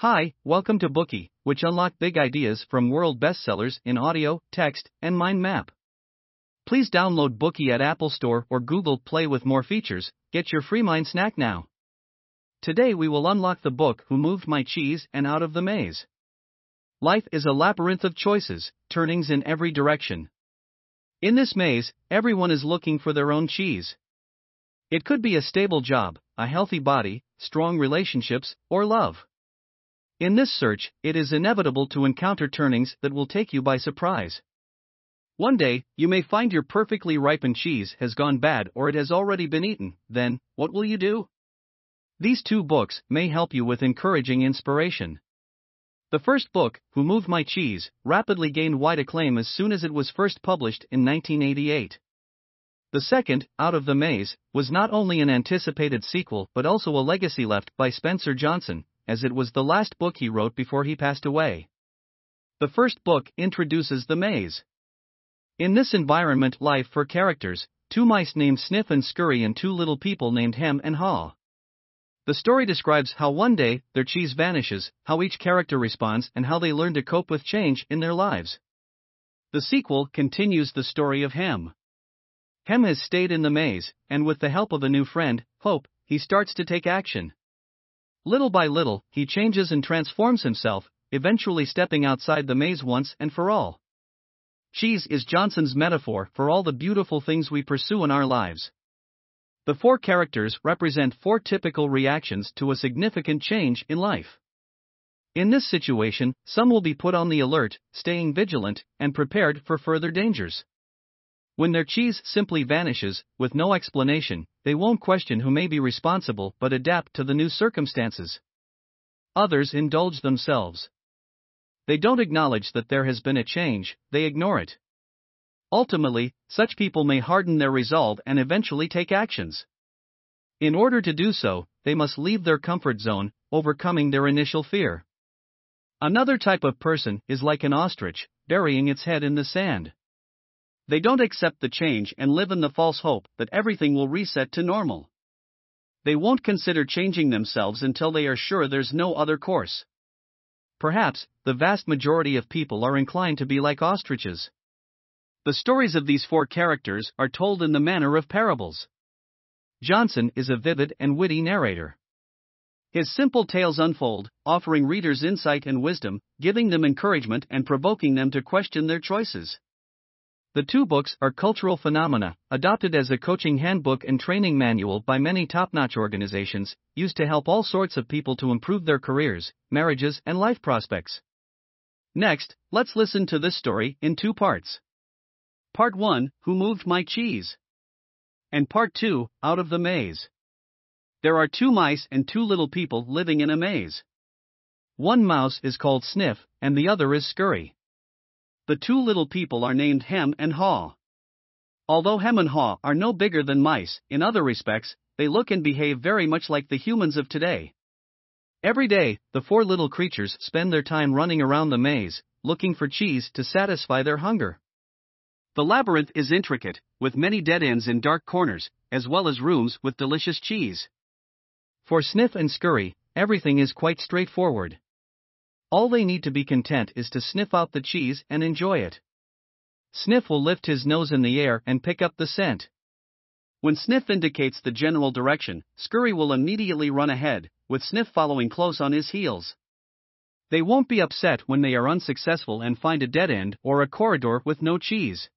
Hi, welcome to Bookey, which unlock big ideas from world bestsellers in audio, text, and mind map. Please download Bookey at Apple Store or Google Play with more features. Get your free mind snack now. Today we will unlock the book Who Moved My Cheese and Out of the Maze. Life is a labyrinth of choices, turnings in every direction. In this maze, everyone is looking for their own cheese. It could be a stable job, a healthy body, strong relationships, or love. In this search, it is inevitable to encounter turnings that will take you by surprise. One day, you may find your perfectly ripened cheese has gone bad or it has already been eaten, then, what will you do? These two books may help you with encouraging inspiration. The first book, Who Moved My Cheese, rapidly gained wide acclaim as soon as it was first published in 1988. The second, Out of the Maze, was not only an anticipated sequel but also a legacy left by Spencer Johnson, as it was the last book he wrote before he passed away. The first book introduces the maze. In this environment, life for characters, two mice named Sniff and Scurry and two little people named Hem and Haw. The story describes how one day their cheese vanishes, how each character responds, and how they learn to cope with change in their lives. The sequel continues the story of Hem. Hem has stayed in the maze, and with the help of a new friend, Hope, he starts to take action. Little by little, he changes and transforms himself, eventually stepping outside the maze once and for all. Cheese is Johnson's metaphor for all the beautiful things we pursue in our lives. The four characters represent four typical reactions to a significant change in life. In this situation, some will be put on the alert, staying vigilant, and prepared for further dangers. When their cheese simply vanishes, with no explanation, they won't question who may be responsible but adapt to the new circumstances. Others indulge themselves. They don't acknowledge that there has been a change, they ignore it. Ultimately, such people may harden their resolve and eventually take actions. In order to do so, they must leave their comfort zone, overcoming their initial fear. Another type of person is like an ostrich, burying its head in the sand. They don't accept the change and live in the false hope that everything will reset to normal. They won't consider changing themselves until they are sure there's no other course. Perhaps, the vast majority of people are inclined to be like ostriches. The stories of these four characters are told in the manner of parables. Johnson is a vivid and witty narrator. His simple tales unfold, offering readers insight and wisdom, giving them encouragement and provoking them to question their choices. The two books are cultural phenomena, adopted as a coaching handbook and training manual by many top notch organizations, used to help all sorts of people to improve their careers, marriages, and life prospects. Next, let's listen to this story in two parts. Part 1 Who Moved My Cheese? And Part 2 Out of the Maze. There are two mice and two little people living in a maze. One mouse is called Sniff, and the other is Scurry the two little people are named Hem and Haw. Although Hem and Haw are no bigger than mice, in other respects, they look and behave very much like the humans of today. Every day, the four little creatures spend their time running around the maze, looking for cheese to satisfy their hunger. The labyrinth is intricate, with many dead ends and dark corners, as well as rooms with delicious cheese. For Sniff and Scurry, everything is quite straightforward. All they need to be content is to sniff out the cheese and enjoy it. Sniff will lift his nose in the air and pick up the scent. When Sniff indicates the general direction, Scurry will immediately run ahead, with Sniff following close on his heels. They won't be upset when they are unsuccessful and find a dead end or a corridor with no cheese.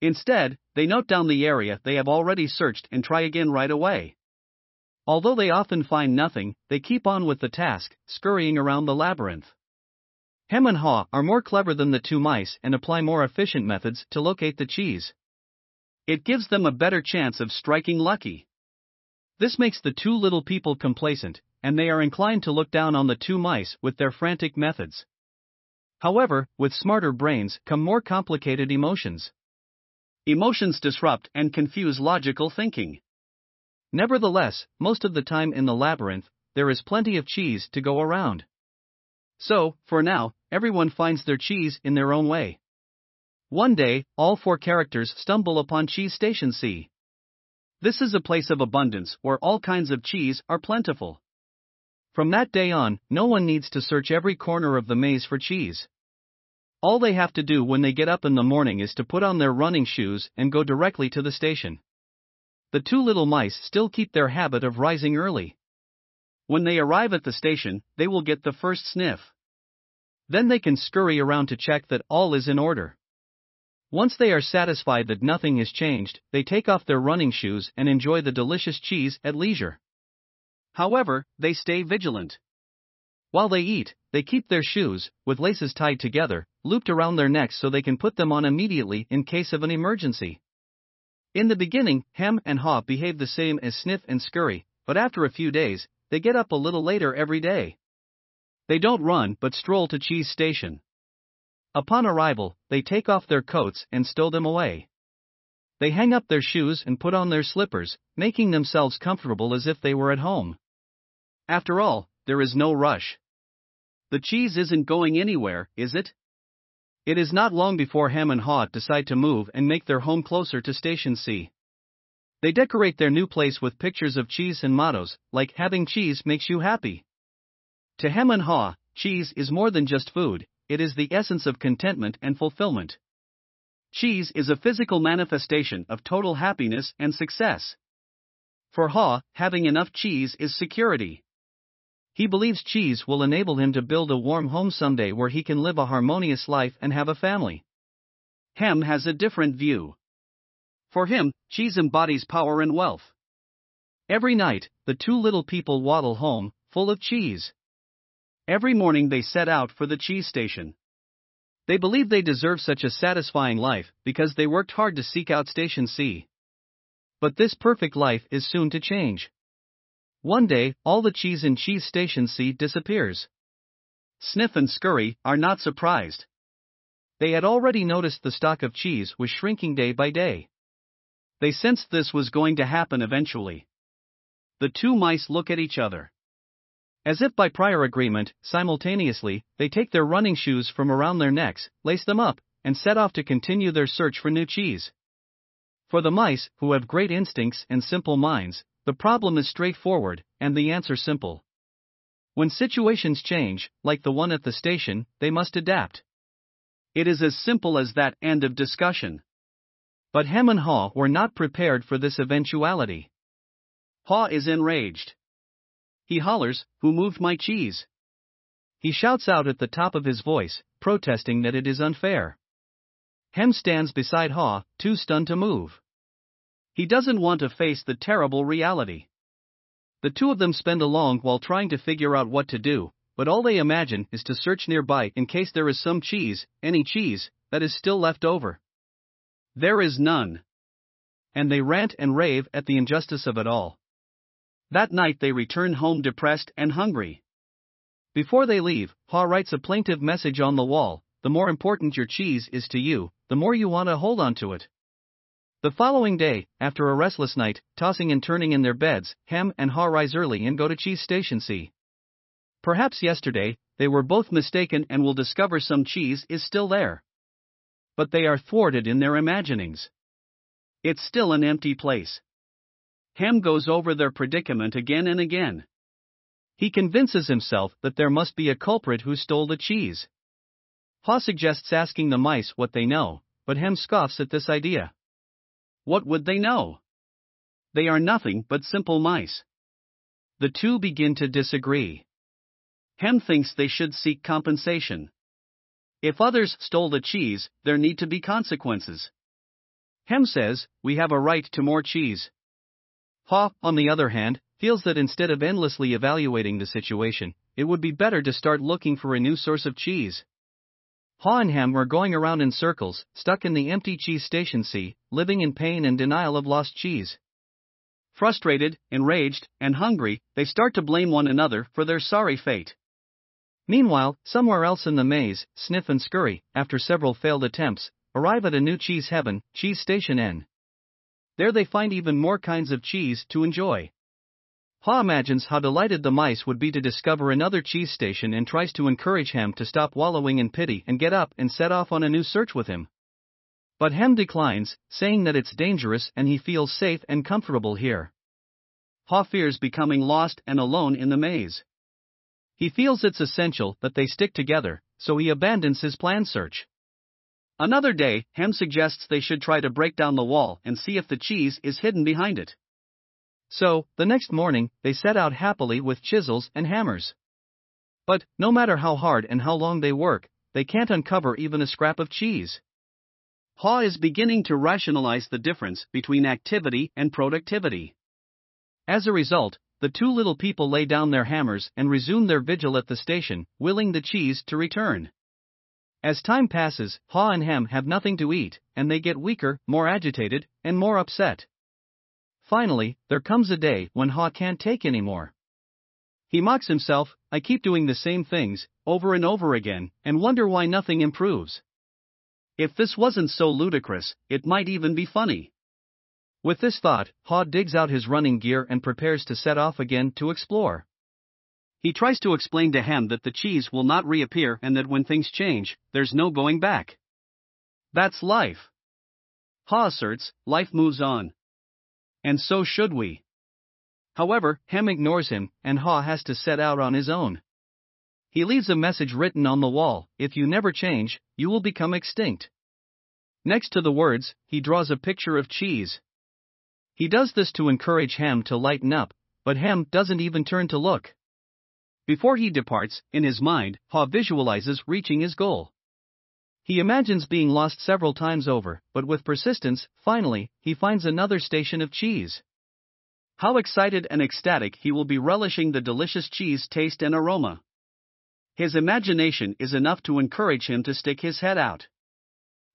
Instead, they note down the area they have already searched and try again right away. Although they often find nothing, they keep on with the task, scurrying around the labyrinth. Hem and Haw are more clever than the two mice and apply more efficient methods to locate the cheese. It gives them a better chance of striking lucky. This makes the two little people complacent, and they are inclined to look down on the two mice with their frantic methods. However, with smarter brains come more complicated emotions. Emotions disrupt and confuse logical thinking. Nevertheless, most of the time in the labyrinth, there is plenty of cheese to go around. So, for now, everyone finds their cheese in their own way. One day, all four characters stumble upon Cheese Station C. This is a place of abundance where all kinds of cheese are plentiful. From that day on, no one needs to search every corner of the maze for cheese. All they have to do when they get up in the morning is to put on their running shoes and go directly to the station. The two little mice still keep their habit of rising early. When they arrive at the station, they will get the first sniff. Then they can scurry around to check that all is in order. Once they are satisfied that nothing has changed, they take off their running shoes and enjoy the delicious cheese at leisure. However, they stay vigilant. While they eat, they keep their shoes, with laces tied together, looped around their necks so they can put them on immediately in case of an emergency. In the beginning, Hem and Haw behave the same as Sniff and Scurry, but after a few days, they get up a little later every day. They don't run but stroll to Cheese Station. Upon arrival, they take off their coats and stow them away. They hang up their shoes and put on their slippers, making themselves comfortable as if they were at home. After all, there is no rush. The cheese isn't going anywhere, is it? It is not long before Hem and Haw decide to move and make their home closer to Station C. They decorate their new place with pictures of cheese and mottos, like having cheese makes you happy. To Hem and Haw, cheese is more than just food, it is the essence of contentment and fulfillment. Cheese is a physical manifestation of total happiness and success. For Haw, having enough cheese is security. He believes cheese will enable him to build a warm home someday where he can live a harmonious life and have a family. Hem has a different view. For him, cheese embodies power and wealth. Every night, the two little people waddle home, full of cheese. Every morning they set out for the cheese station. They believe they deserve such a satisfying life because they worked hard to seek out Station C. But this perfect life is soon to change. One day, all the cheese in Cheese Station C disappears. Sniff and Scurry are not surprised. They had already noticed the stock of cheese was shrinking day by day. They sensed this was going to happen eventually. The two mice look at each other. As if by prior agreement, simultaneously, they take their running shoes from around their necks, lace them up, and set off to continue their search for new cheese. For the mice, who have great instincts and simple minds, the problem is straightforward, and the answer simple. When situations change, like the one at the station, they must adapt. It is as simple as that, end of discussion. But Hem and Haw were not prepared for this eventuality. Haw is enraged. He hollers, Who moved my cheese? He shouts out at the top of his voice, protesting that it is unfair. Hem stands beside Haw, too stunned to move. He doesn't want to face the terrible reality. The two of them spend a long while trying to figure out what to do, but all they imagine is to search nearby in case there is some cheese, any cheese, that is still left over. There is none. And they rant and rave at the injustice of it all. That night they return home depressed and hungry. Before they leave, Haw writes a plaintive message on the wall the more important your cheese is to you, the more you want to hold on to it. The following day, after a restless night, tossing and turning in their beds, Hem and Haw rise early and go to Cheese Station C. Perhaps yesterday, they were both mistaken and will discover some cheese is still there. But they are thwarted in their imaginings. It's still an empty place. Hem goes over their predicament again and again. He convinces himself that there must be a culprit who stole the cheese. Haw suggests asking the mice what they know, but Hem scoffs at this idea. What would they know? They are nothing but simple mice. The two begin to disagree. Hem thinks they should seek compensation. If others stole the cheese, there need to be consequences. Hem says, We have a right to more cheese. Haw, on the other hand, feels that instead of endlessly evaluating the situation, it would be better to start looking for a new source of cheese. Haw and Hem were going around in circles, stuck in the empty cheese station C, living in pain and denial of lost cheese. Frustrated, enraged, and hungry, they start to blame one another for their sorry fate. Meanwhile, somewhere else in the maze, Sniff and Scurry, after several failed attempts, arrive at a new cheese heaven, Cheese Station N. There they find even more kinds of cheese to enjoy. Haw imagines how delighted the mice would be to discover another cheese station and tries to encourage Hem to stop wallowing in pity and get up and set off on a new search with him. But Hem declines, saying that it's dangerous and he feels safe and comfortable here. Haw fears becoming lost and alone in the maze. He feels it's essential that they stick together, so he abandons his planned search. Another day, Hem suggests they should try to break down the wall and see if the cheese is hidden behind it. So, the next morning, they set out happily with chisels and hammers. But, no matter how hard and how long they work, they can't uncover even a scrap of cheese. Haw is beginning to rationalize the difference between activity and productivity. As a result, the two little people lay down their hammers and resume their vigil at the station, willing the cheese to return. As time passes, Haw and Hem have nothing to eat, and they get weaker, more agitated, and more upset. Finally, there comes a day when Haw can't take anymore. He mocks himself, I keep doing the same things, over and over again, and wonder why nothing improves. If this wasn't so ludicrous, it might even be funny. With this thought, Haw digs out his running gear and prepares to set off again to explore. He tries to explain to Hem that the cheese will not reappear and that when things change, there's no going back. That's life. Haw asserts, life moves on. And so should we. However, Hem ignores him, and Haw has to set out on his own. He leaves a message written on the wall If you never change, you will become extinct. Next to the words, he draws a picture of cheese. He does this to encourage Hem to lighten up, but Hem doesn't even turn to look. Before he departs, in his mind, Haw visualizes reaching his goal. He imagines being lost several times over, but with persistence, finally, he finds another station of cheese. How excited and ecstatic he will be relishing the delicious cheese taste and aroma. His imagination is enough to encourage him to stick his head out.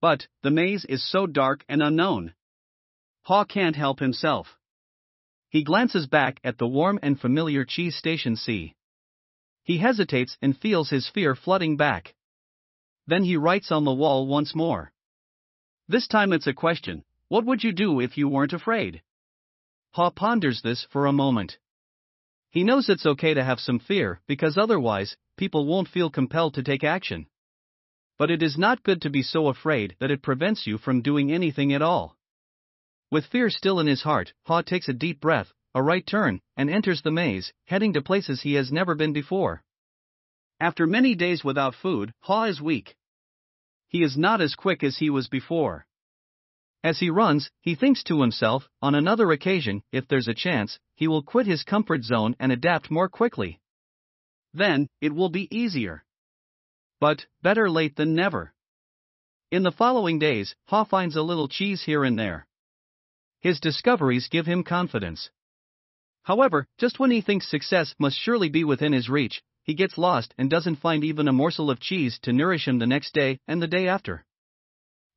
But, the maze is so dark and unknown. Haw can't help himself. He glances back at the warm and familiar cheese station C. He hesitates and feels his fear flooding back. Then he writes on the wall once more. This time it's a question what would you do if you weren't afraid? Haw ponders this for a moment. He knows it's okay to have some fear because otherwise, people won't feel compelled to take action. But it is not good to be so afraid that it prevents you from doing anything at all. With fear still in his heart, Haw takes a deep breath, a right turn, and enters the maze, heading to places he has never been before. After many days without food, Haw is weak. He is not as quick as he was before. As he runs, he thinks to himself, on another occasion, if there's a chance, he will quit his comfort zone and adapt more quickly. Then, it will be easier. But, better late than never. In the following days, Haw finds a little cheese here and there. His discoveries give him confidence. However, just when he thinks success must surely be within his reach, he gets lost and doesn't find even a morsel of cheese to nourish him the next day and the day after.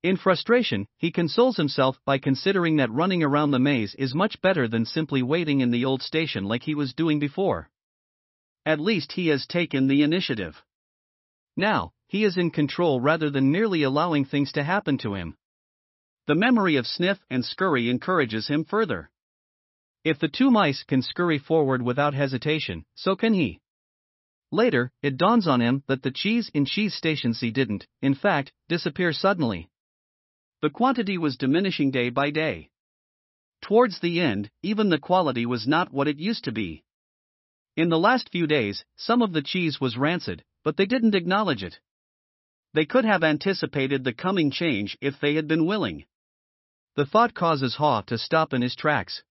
In frustration, he consoles himself by considering that running around the maze is much better than simply waiting in the old station like he was doing before. At least he has taken the initiative. Now, he is in control rather than merely allowing things to happen to him. The memory of Sniff and Scurry encourages him further. If the two mice can scurry forward without hesitation, so can he. Later, it dawns on him that the cheese in Cheese Station C didn't, in fact, disappear suddenly. The quantity was diminishing day by day. Towards the end, even the quality was not what it used to be. In the last few days, some of the cheese was rancid, but they didn't acknowledge it. They could have anticipated the coming change if they had been willing. The thought causes Haw to stop in his tracks.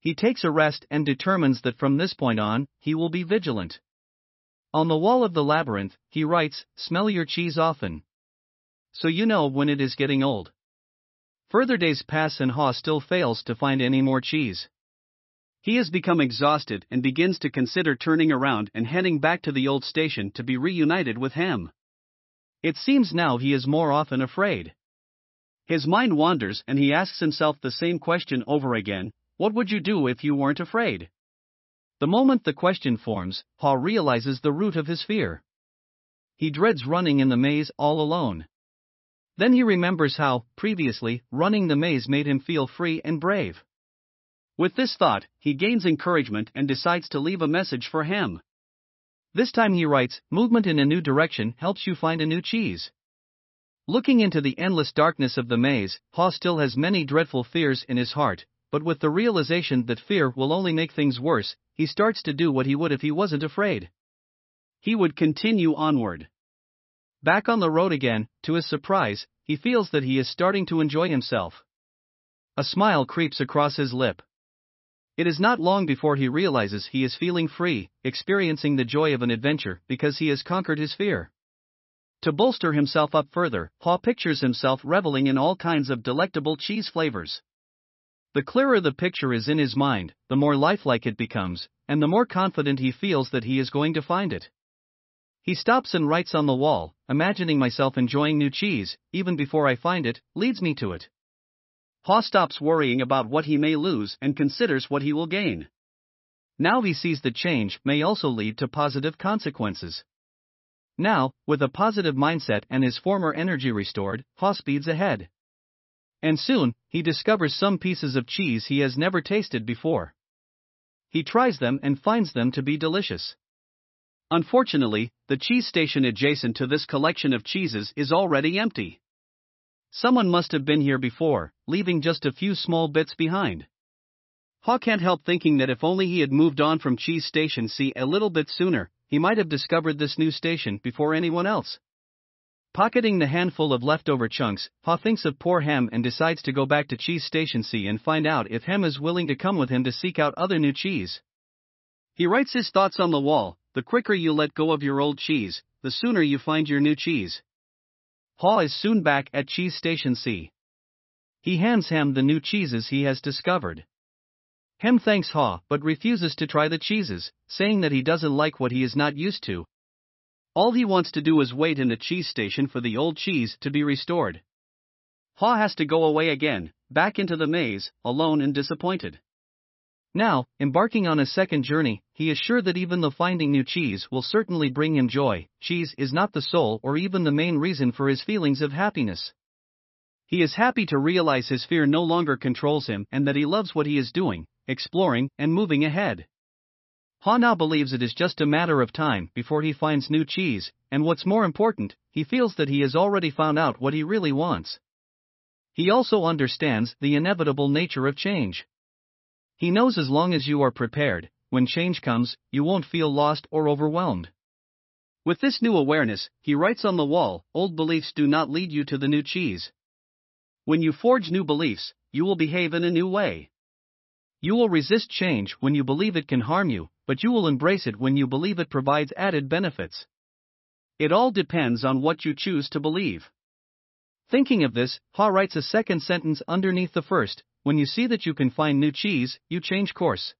He takes a rest and determines that from this point on, he will be vigilant. On the wall of the labyrinth, he writes, Smell your cheese often. So you know when it is getting old. Further days pass and Haw still fails to find any more cheese. He has become exhausted and begins to consider turning around and heading back to the old station to be reunited with Hem. It seems now he is more often afraid. His mind wanders and he asks himself the same question over again what would you do if you weren't afraid? The moment the question forms, Haw realizes the root of his fear. He dreads running in the maze all alone. Then he remembers how, previously, running the maze made him feel free and brave. With this thought, he gains encouragement and decides to leave a message for Hem. This time he writes Movement in a new direction helps you find a new cheese. Looking into the endless darkness of the maze, Haw still has many dreadful fears in his heart, but with the realization that fear will only make things worse, he starts to do what he would if he wasn't afraid. He would continue onward. Back on the road again, to his surprise, he feels that he is starting to enjoy himself. A smile creeps across his lip. It is not long before he realizes he is feeling free, experiencing the joy of an adventure because he has conquered his fear. To bolster himself up further, Haw pictures himself reveling in all kinds of delectable cheese flavors. The clearer the picture is in his mind, the more lifelike it becomes, and the more confident he feels that he is going to find it. He stops and writes on the wall, imagining myself enjoying new cheese, even before I find it, leads me to it. Haw stops worrying about what he may lose and considers what he will gain. Now he sees the change may also lead to positive consequences. Now, with a positive mindset and his former energy restored, Haw speeds ahead. And soon, he discovers some pieces of cheese he has never tasted before. He tries them and finds them to be delicious. Unfortunately, the cheese station adjacent to this collection of cheeses is already empty. Someone must have been here before, leaving just a few small bits behind. Haw can't help thinking that if only he had moved on from Cheese Station C a little bit sooner, he might have discovered this new station before anyone else. Pocketing the handful of leftover chunks, Haw thinks of poor Hem and decides to go back to Cheese Station C and find out if Hem is willing to come with him to seek out other new cheese. He writes his thoughts on the wall the quicker you let go of your old cheese, the sooner you find your new cheese. Haw is soon back at Cheese Station C. He hands Hem the new cheeses he has discovered. Hem thanks Haw but refuses to try the cheeses, saying that he doesn't like what he is not used to. All he wants to do is wait in the cheese station for the old cheese to be restored. Haw has to go away again, back into the maze, alone and disappointed. Now, embarking on a second journey, he is sure that even the finding new cheese will certainly bring him joy, cheese is not the sole or even the main reason for his feelings of happiness. He is happy to realize his fear no longer controls him and that he loves what he is doing, exploring, and moving ahead. Haw now believes it is just a matter of time before he finds new cheese, and what's more important, he feels that he has already found out what he really wants. He also understands the inevitable nature of change. He knows as long as you are prepared, when change comes, you won't feel lost or overwhelmed. With this new awareness, he writes on the wall old beliefs do not lead you to the new cheese. When you forge new beliefs, you will behave in a new way. You will resist change when you believe it can harm you, but you will embrace it when you believe it provides added benefits. It all depends on what you choose to believe. Thinking of this, Haw writes a second sentence underneath the first when you see that you can find new cheese, you change course.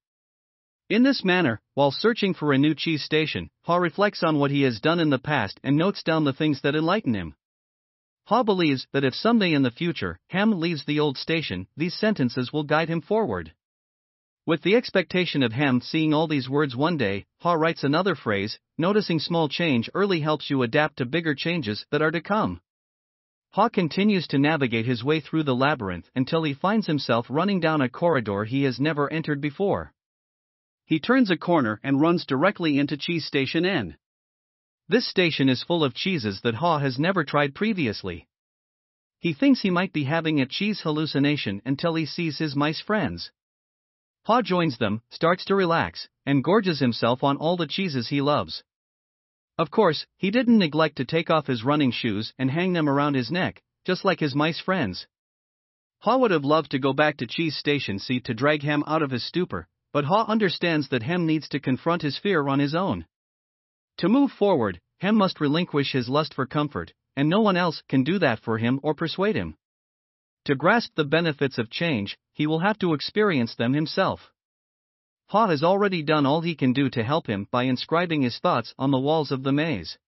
In this manner, while searching for a new cheese station, Haw reflects on what he has done in the past and notes down the things that enlighten him. Haw believes that if someday in the future Hem leaves the old station, these sentences will guide him forward. With the expectation of Hem seeing all these words one day, Haw writes another phrase noticing small change early helps you adapt to bigger changes that are to come. Haw continues to navigate his way through the labyrinth until he finds himself running down a corridor he has never entered before. He turns a corner and runs directly into Cheese Station N. This station is full of cheeses that Haw has never tried previously. He thinks he might be having a cheese hallucination until he sees his mice friends. Haw joins them, starts to relax, and gorges himself on all the cheeses he loves. Of course, he didn't neglect to take off his running shoes and hang them around his neck, just like his mice friends. Haw would have loved to go back to Cheese Station C to drag Hem out of his stupor, but Haw understands that Hem needs to confront his fear on his own. To move forward, Hem must relinquish his lust for comfort, and no one else can do that for him or persuade him. To grasp the benefits of change, he will have to experience them himself. Haw has already done all he can do to help him by inscribing his thoughts on the walls of the maze.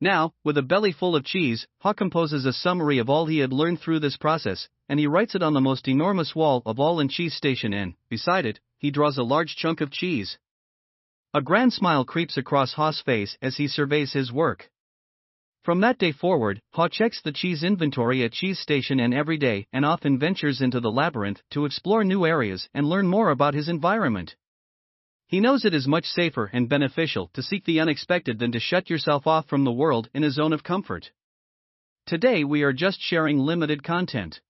Now, with a belly full of cheese, Haw composes a summary of all he had learned through this process, and he writes it on the most enormous wall of all in Cheese Station N. Beside it, he draws a large chunk of cheese. A grand smile creeps across Haw's face as he surveys his work. From that day forward, Haw checks the cheese inventory at Cheese Station N every day and often ventures into the labyrinth to explore new areas and learn more about his environment. He knows it is much safer and beneficial to seek the unexpected than to shut yourself off from the world in a zone of comfort. Today we are just sharing limited content.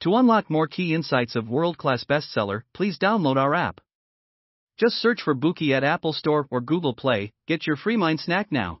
To unlock more key insights of world class bestseller, please download our app. Just search for Bookey at Apple Store or Google Play. Get your free mind snack now.